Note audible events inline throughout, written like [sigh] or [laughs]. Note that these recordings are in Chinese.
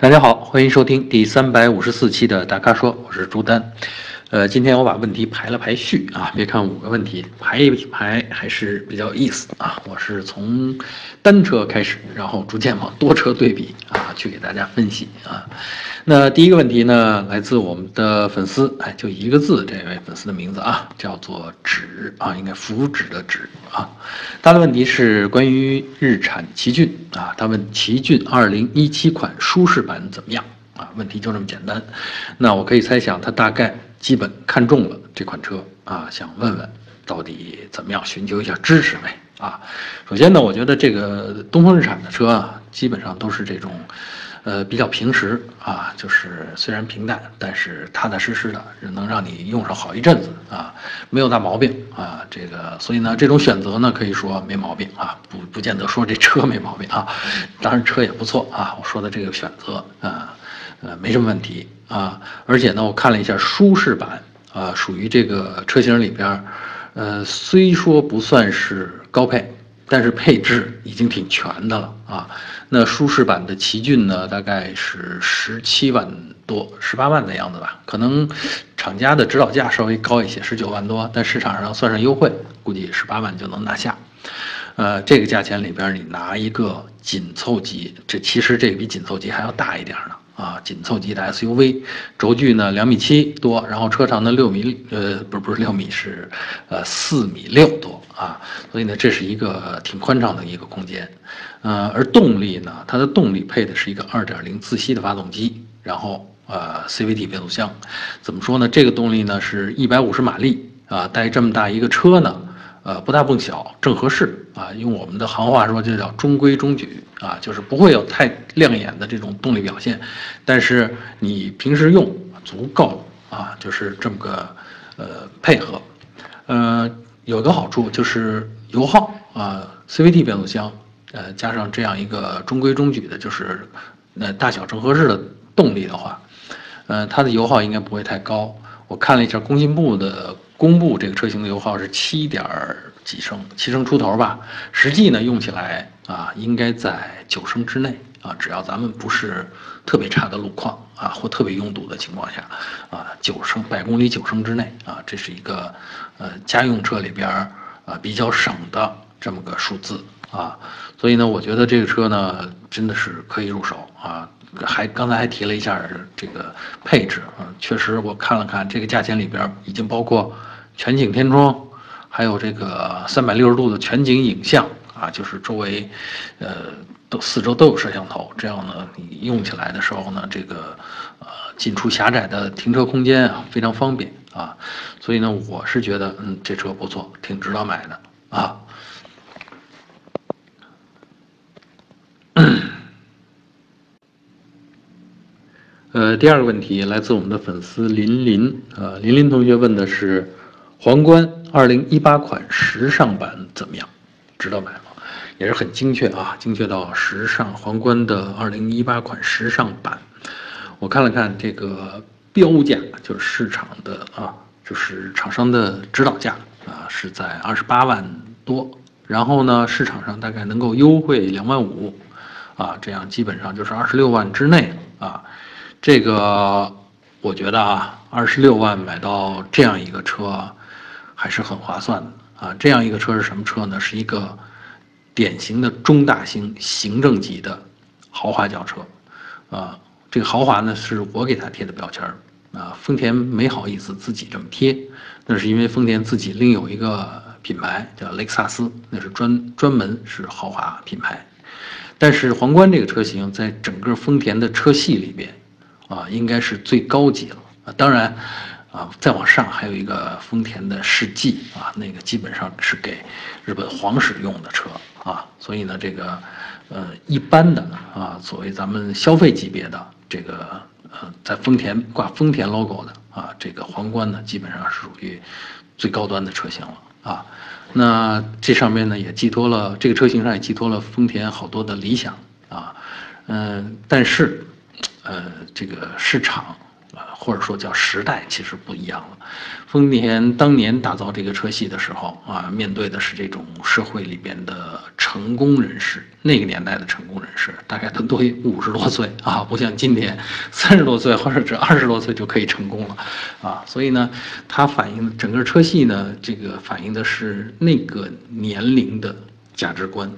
大家好，欢迎收听第三百五十四期的大咖说，我是朱丹。呃，今天我把问题排了排序啊，别看五个问题，排一排还是比较有意思啊。我是从单车开始，然后逐渐往多车对比啊，去给大家分析啊。那第一个问题呢，来自我们的粉丝，哎，就一个字，这位粉丝的名字啊，叫做纸啊，应该福祉的纸啊。他的问题是关于日产奇骏啊，他问奇骏二零一七款舒适版怎么样啊？问题就这么简单。那我可以猜想，他大概。基本看中了这款车啊，想问问到底怎么样，寻求一下支持呗啊。首先呢，我觉得这个东风日产的车啊，基本上都是这种，呃，比较平实啊，就是虽然平淡，但是踏踏实实的，能让你用上好一阵子啊，没有大毛病啊。这个，所以呢，这种选择呢，可以说没毛病啊，不不见得说这车没毛病啊，当然车也不错啊。我说的这个选择啊。呃，没什么问题啊，而且呢，我看了一下舒适版啊，属于这个车型里边，呃，虽说不算是高配，但是配置已经挺全的了啊。那舒适版的奇骏呢，大概是十七万多，十八万的样子吧，可能厂家的指导价稍微高一些，十九万多，但市场上算上优惠，估计十八万就能拿下。呃，这个价钱里边，你拿一个紧凑级，这其实这个比紧凑级还要大一点呢。啊，紧凑级的 SUV，轴距呢两米七多，然后车长呢六米，呃，不是不是六米，是呃四米六多啊，所以呢这是一个挺宽敞的一个空间，呃，而动力呢，它的动力配的是一个二点零自吸的发动机，然后呃 CVT 变速箱，怎么说呢？这个动力呢是一百五十马力啊，带这么大一个车呢。呃，不大不小，正合适啊。用我们的行话说，就叫中规中矩啊，就是不会有太亮眼的这种动力表现，但是你平时用足够啊，就是这么个呃配合。呃，有个好处就是油耗啊，CVT 变速箱，呃，加上这样一个中规中矩的，就是呃大小正合适的动力的话，呃，它的油耗应该不会太高。我看了一下工信部的。公布这个车型的油耗是七点几升，七升出头吧。实际呢用起来啊，应该在九升之内啊。只要咱们不是特别差的路况啊，或特别拥堵的情况下啊，九升百公里九升之内啊，这是一个呃家用车里边啊比较省的这么个数字啊。所以呢，我觉得这个车呢真的是可以入手啊。还刚才还提了一下这个配置啊，确实我看了看这个价钱里边已经包括全景天窗，还有这个三百六十度的全景影像啊，就是周围，呃，都四周都有摄像头，这样呢，你用起来的时候呢，这个呃进出狭窄的停车空间啊非常方便啊，所以呢，我是觉得嗯这车不错，挺值得买的啊。[coughs] 呃，第二个问题来自我们的粉丝林林，呃，林林同学问的是，皇冠二零一八款时尚版怎么样？值得买吗？也是很精确啊，精确到时尚皇冠的二零一八款时尚版。我看了看这个标价，就是市场的啊，就是厂商的指导价啊，是在二十八万多，然后呢，市场上大概能够优惠两万五，啊，这样基本上就是二十六万之内啊。这个我觉得啊，二十六万买到这样一个车，还是很划算的啊。这样一个车是什么车呢？是一个典型的中大型行政级的豪华轿车，啊，这个豪华呢是我给它贴的标签儿啊。丰田没好意思自己这么贴，那是因为丰田自己另有一个品牌叫雷克萨斯，那是专专门是豪华品牌。但是皇冠这个车型在整个丰田的车系里边。啊，应该是最高级了啊！当然，啊，再往上还有一个丰田的世纪啊，那个基本上是给日本皇室用的车啊。所以呢，这个呃一般的啊，所谓咱们消费级别的这个呃，在丰田挂丰田 logo 的啊，这个皇冠呢，基本上是属于最高端的车型了啊。那这上面呢，也寄托了这个车型上也寄托了丰田好多的理想啊，嗯，但是。呃，这个市场，或者说叫时代，其实不一样了。丰田当年打造这个车系的时候啊，面对的是这种社会里边的成功人士，那个年代的成功人士大概都都五十多岁啊，不像今天 [laughs] 三十多岁或者是二十多岁就可以成功了啊。所以呢，它反映整个车系呢，这个反映的是那个年龄的价值观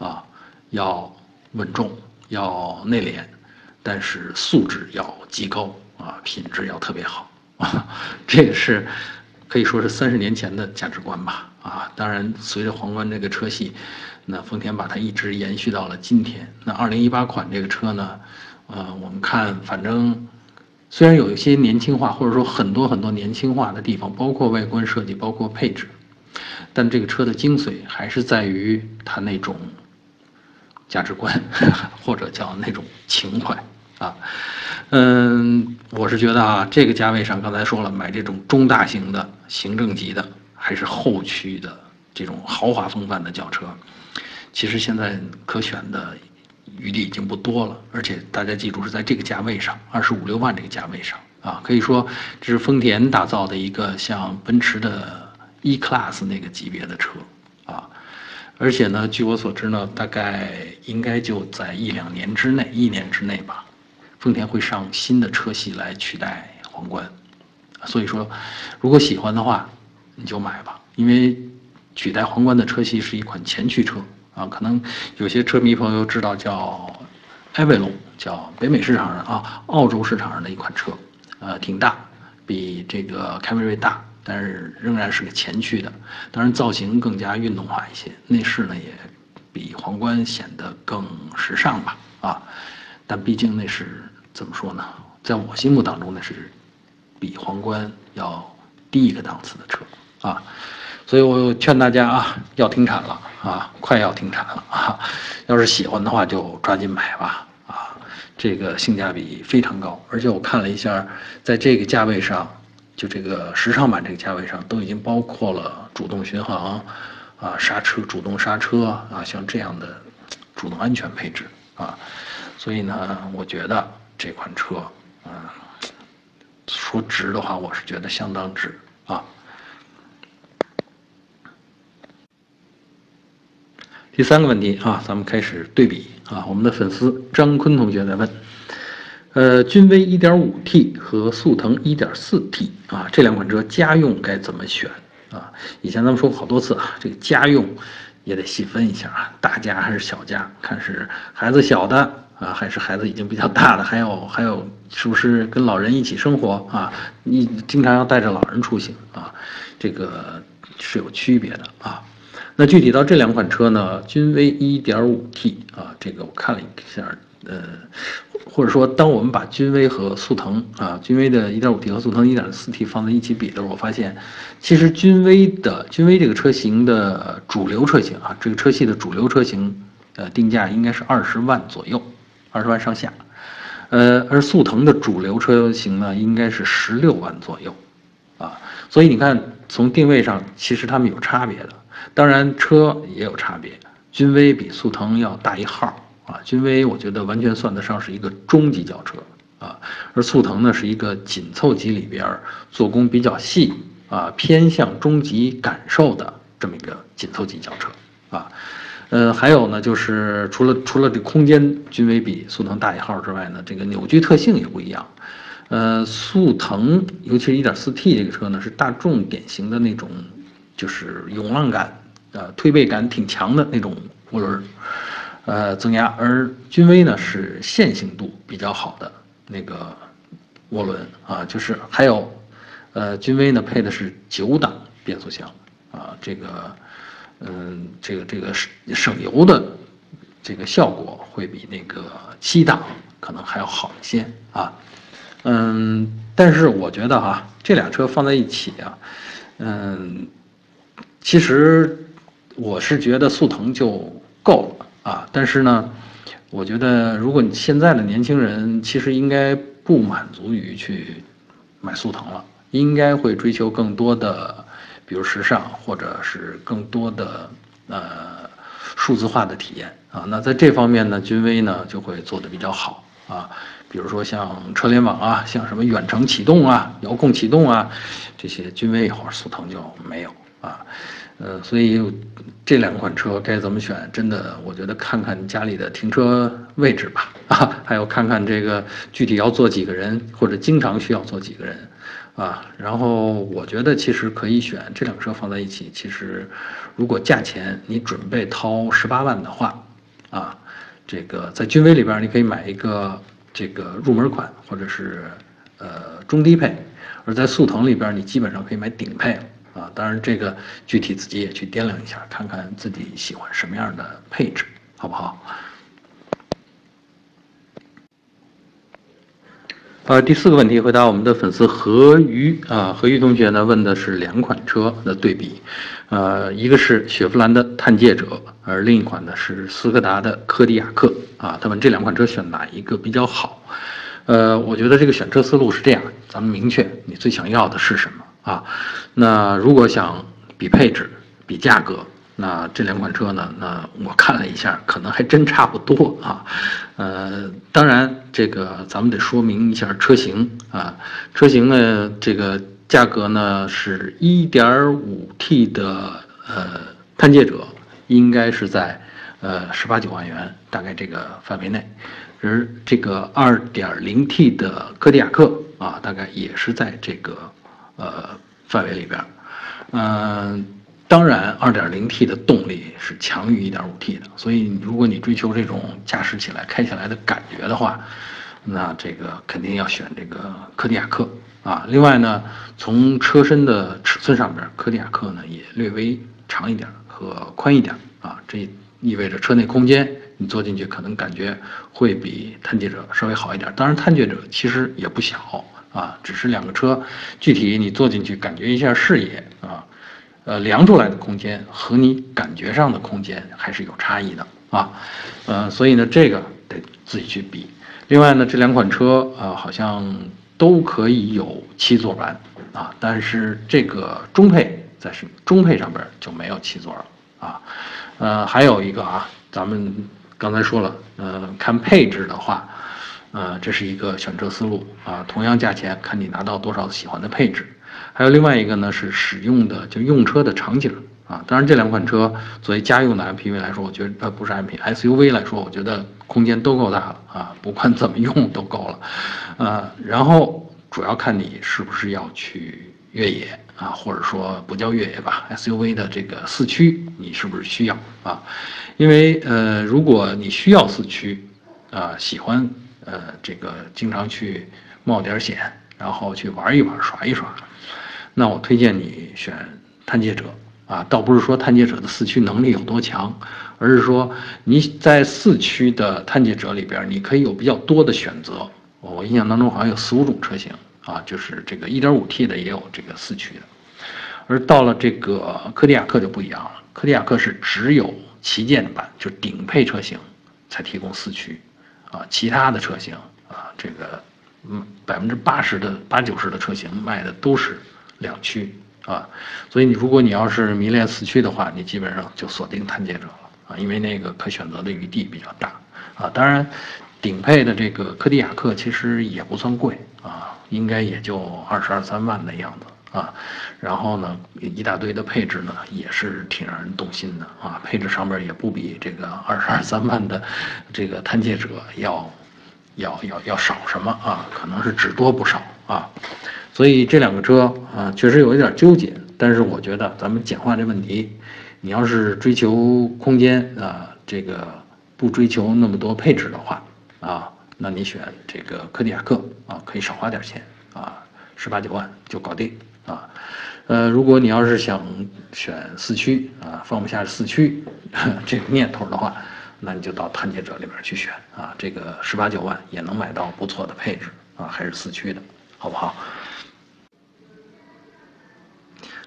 啊，要稳重，要内敛，但是素质要极高啊，品质要特别好。[laughs] 啊，这也是可以说是三十年前的价值观吧。啊，当然，随着皇冠这个车系，那丰田把它一直延续到了今天。那二零一八款这个车呢，呃，我们看，反正虽然有一些年轻化，或者说很多很多年轻化的地方，包括外观设计，包括配置，但这个车的精髓还是在于它那种价值观，[laughs] 或者叫那种情怀啊。嗯，我是觉得啊，这个价位上，刚才说了，买这种中大型的行政级的，还是后驱的这种豪华风范的轿车，其实现在可选的余地已经不多了。而且大家记住，是在这个价位上，二十五六万这个价位上啊，可以说这是丰田打造的一个像奔驰的 E Class 那个级别的车啊。而且呢，据我所知呢，大概应该就在一两年之内，一年之内吧。丰田会上新的车系来取代皇冠，所以说，如果喜欢的话，你就买吧。因为取代皇冠的车系是一款前驱车啊，可能有些车迷朋友知道叫艾维龙，叫北美市场上啊，澳洲市场上的一款车，呃，挺大，比这个凯美瑞大，但是仍然是个前驱的。当然造型更加运动化一些，内饰呢也比皇冠显得更时尚吧啊。但毕竟那是怎么说呢？在我心目当中，那是比皇冠要低一个档次的车啊，所以我劝大家啊，要停产了啊，快要停产了啊！要是喜欢的话，就抓紧买吧啊！这个性价比非常高，而且我看了一下，在这个价位上，就这个时尚版这个价位上，都已经包括了主动巡航啊、刹车、主动刹车啊，像这样的主动安全配置啊。所以呢，我觉得这款车，嗯，说值的话，我是觉得相当值啊。第三个问题啊，咱们开始对比啊。我们的粉丝张坤同学在问，呃，君威 1.5T 和速腾 1.4T 啊，这两款车家用该怎么选啊？以前咱们说过好多次啊，这个家用也得细分一下啊，大家还是小家，看是孩子小的。啊，还是孩子已经比较大了，还有还有，是不是跟老人一起生活啊？你经常要带着老人出行啊，这个是有区别的啊。那具体到这两款车呢，君威 1.5T 啊，这个我看了一下，呃，或者说当我们把君威和速腾啊，君威的 1.5T 和速腾 1.4T 放在一起比的时候，我发现，其实君威的君威这个车型的主流车型啊，这个车系的主流车型，呃，定价应该是二十万左右。二十万上下，呃，而速腾的主流车型呢，应该是十六万左右，啊，所以你看，从定位上，其实它们有差别的。当然，车也有差别，君威比速腾要大一号，啊，君威我觉得完全算得上是一个中级轿车，啊，而速腾呢是一个紧凑级里边做工比较细，啊，偏向中级感受的这么一个紧凑级轿车，啊。呃，还有呢，就是除了除了这空间均威比速腾大一号之外呢，这个扭矩特性也不一样。呃，速腾尤其是一点四 T 这个车呢，是大众典型的那种，就是涌浪感，呃，推背感挺强的那种涡轮，呃，增压。而君威呢是线性度比较好的那个涡轮啊，就是还有，呃，君威呢配的是九档变速箱啊，这个。嗯，这个这个省省油的这个效果会比那个七档可能还要好一些啊。嗯，但是我觉得哈，这俩车放在一起啊，嗯，其实我是觉得速腾就够了啊。但是呢，我觉得如果你现在的年轻人其实应该不满足于去买速腾了，应该会追求更多的。比如时尚，或者是更多的呃数字化的体验啊，那在这方面呢，君威呢就会做的比较好啊，比如说像车联网啊，像什么远程启动啊、遥控启动啊，这些君威或者速腾就没有啊。呃，所以这两款车该怎么选？真的，我觉得看看家里的停车位置吧，啊，[laughs] 还有看看这个具体要坐几个人，或者经常需要坐几个人，啊，然后我觉得其实可以选这辆车放在一起。其实，如果价钱你准备掏十八万的话，啊，这个在君威里边你可以买一个这个入门款或者是呃中低配，而在速腾里边你基本上可以买顶配。啊，当然这个具体自己也去掂量一下，看看自己喜欢什么样的配置，好不好？呃，第四个问题回答我们的粉丝何瑜啊，何瑜同学呢问的是两款车的对比，呃，一个是雪佛兰的探界者，而另一款呢是斯柯达的柯迪亚克啊，他问这两款车选哪一个比较好？呃，我觉得这个选车思路是这样，咱们明确你最想要的是什么。啊，那如果想比配置、比价格，那这两款车呢？那我看了一下，可能还真差不多啊。呃，当然这个咱们得说明一下车型啊。车型呢，这个价格呢是 1.5T 的呃探界者，应该是在呃十八九万元，大概这个范围内。而这个 2.0T 的柯迪亚克啊，大概也是在这个。呃，范围里边，嗯，当然，二点零 T 的动力是强于一点五 T 的，所以如果你追求这种驾驶起来、开起来的感觉的话，那这个肯定要选这个柯迪亚克啊。另外呢，从车身的尺寸上边，柯迪亚克呢也略微长一点和宽一点啊，这意味着车内空间你坐进去可能感觉会比探界者稍微好一点。当然，探界者其实也不小。啊，只是两个车，具体你坐进去感觉一下视野，呃，量出来的空间和你感觉上的空间还是有差异的啊，呃，所以呢，这个得自己去比。另外呢，这两款车啊，好像都可以有七座版啊，但是这个中配在是中配上边就没有七座了啊，呃，还有一个啊，咱们刚才说了，呃，看配置的话。呃，这是一个选车思路啊，同样价钱，看你拿到多少喜欢的配置。还有另外一个呢，是使用的就用车的场景啊。当然，这两款车作为家用的 MPV 来说，我觉得呃不是 MPV，SUV 来说，我觉得空间都够大了啊，不管怎么用都够了。呃，然后主要看你是不是要去越野啊，或者说不叫越野吧，SUV 的这个四驱你是不是需要啊？因为呃，如果你需要四驱啊，喜欢。呃，这个经常去冒点险，然后去玩一玩、耍一耍，那我推荐你选探界者啊。倒不是说探界者的四驱能力有多强，而是说你在四驱的探界者里边，你可以有比较多的选择。我印象当中好像有四五种车型啊，就是这个 1.5T 的也有这个四驱的。而到了这个柯迪亚克就不一样了，柯迪亚克是只有旗舰版，就顶配车型才提供四驱。啊，其他的车型啊，这个，嗯，百分之八十的八九十的车型卖的都是两驱啊，所以你如果你要是迷恋四驱的话，你基本上就锁定探界者了啊，因为那个可选择的余地比较大啊。当然，顶配的这个柯迪亚克其实也不算贵啊，应该也就二十二三万的样子。啊，然后呢，一大堆的配置呢，也是挺让人动心的啊。配置上面也不比这个二十二三万的这个探界者要要要要少什么啊，可能是只多不少啊。所以这两个车啊，确实有一点纠结。但是我觉得咱们简化这问题，你要是追求空间啊，这个不追求那么多配置的话啊，那你选这个柯迪亚克啊，可以少花点钱啊，十八九万就搞定。啊，呃，如果你要是想选四驱啊，放不下四驱 [laughs] 这个念头的话，那你就到探界者里边去选啊，这个十八九万也能买到不错的配置啊，还是四驱的，好不好？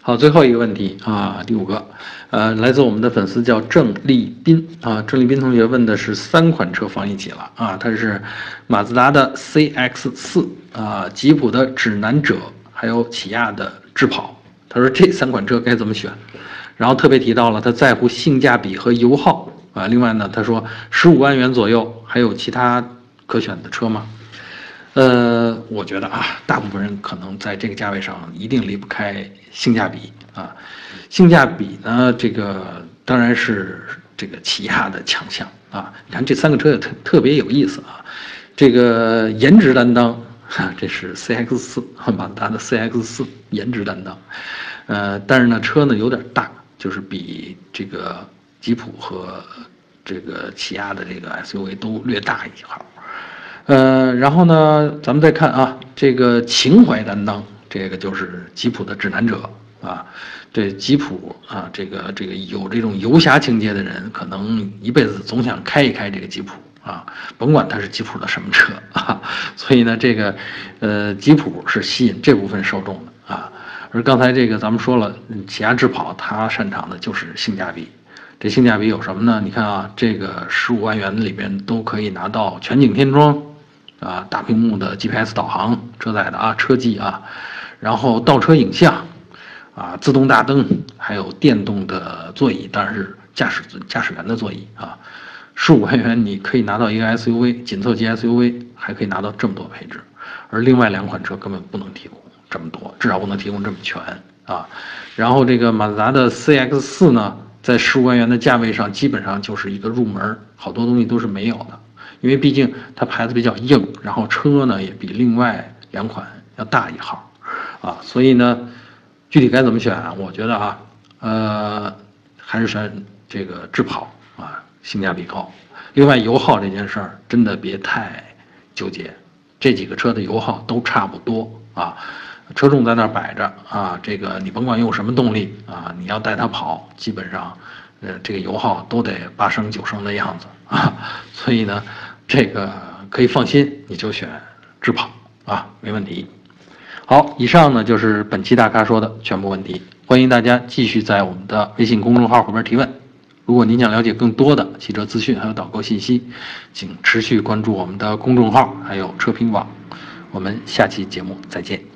好，最后一个问题啊，第五个，呃，来自我们的粉丝叫郑立斌啊，郑立斌同学问的是三款车放一起了啊，他是马自达的 CX 四啊，吉普的指南者。还有起亚的智跑，他说这三款车该怎么选？然后特别提到了他在乎性价比和油耗啊。另外呢，他说十五万元左右，还有其他可选的车吗？呃，我觉得啊，大部分人可能在这个价位上一定离不开性价比啊。性价比呢，这个当然是这个起亚的强项啊。你看这三个车也特特别有意思啊。这个颜值担当，这是 CX 四，马自达的 CX 四颜值担当。呃，但是呢，车呢有点大，就是比这个吉普和这个起亚的这个 SUV 都略大一号。呃，然后呢，咱们再看啊，这个情怀担当，这个就是吉普的指南者啊。这吉普啊，这个这个有这种游侠情节的人，可能一辈子总想开一开这个吉普啊，甭管它是吉普的什么车啊。所以呢，这个呃，吉普是吸引这部分受众的啊。而刚才这个咱们说了，起亚智跑它擅长的就是性价比。这性价比有什么呢？你看啊，这个十五万元里边都可以拿到全景天窗。啊，大屏幕的 GPS 导航，车载的啊，车机啊，然后倒车影像，啊，自动大灯，还有电动的座椅，当然是驾驶驾驶员的座椅啊。十五万元你可以拿到一个 SUV，紧凑级 SUV，还可以拿到这么多配置，而另外两款车根本不能提供这么多，至少不能提供这么全啊。然后这个马自达的 CX 四呢，在十五万元的价位上，基本上就是一个入门，好多东西都是没有的。因为毕竟它牌子比较硬，然后车呢也比另外两款要大一号，啊，所以呢，具体该怎么选啊？我觉得啊，呃，还是选这个智跑啊，性价比高。另外油耗这件事儿真的别太纠结，这几个车的油耗都差不多啊，车重在那儿摆着啊，这个你甭管用什么动力啊，你要带它跑，基本上，呃，这个油耗都得八升九升的样子啊，所以呢。这个可以放心，你就选智跑啊，没问题。好，以上呢就是本期大咖说的全部问题，欢迎大家继续在我们的微信公众号后边提问。如果您想了解更多的汽车资讯还有导购信息，请持续关注我们的公众号还有车评网。我们下期节目再见。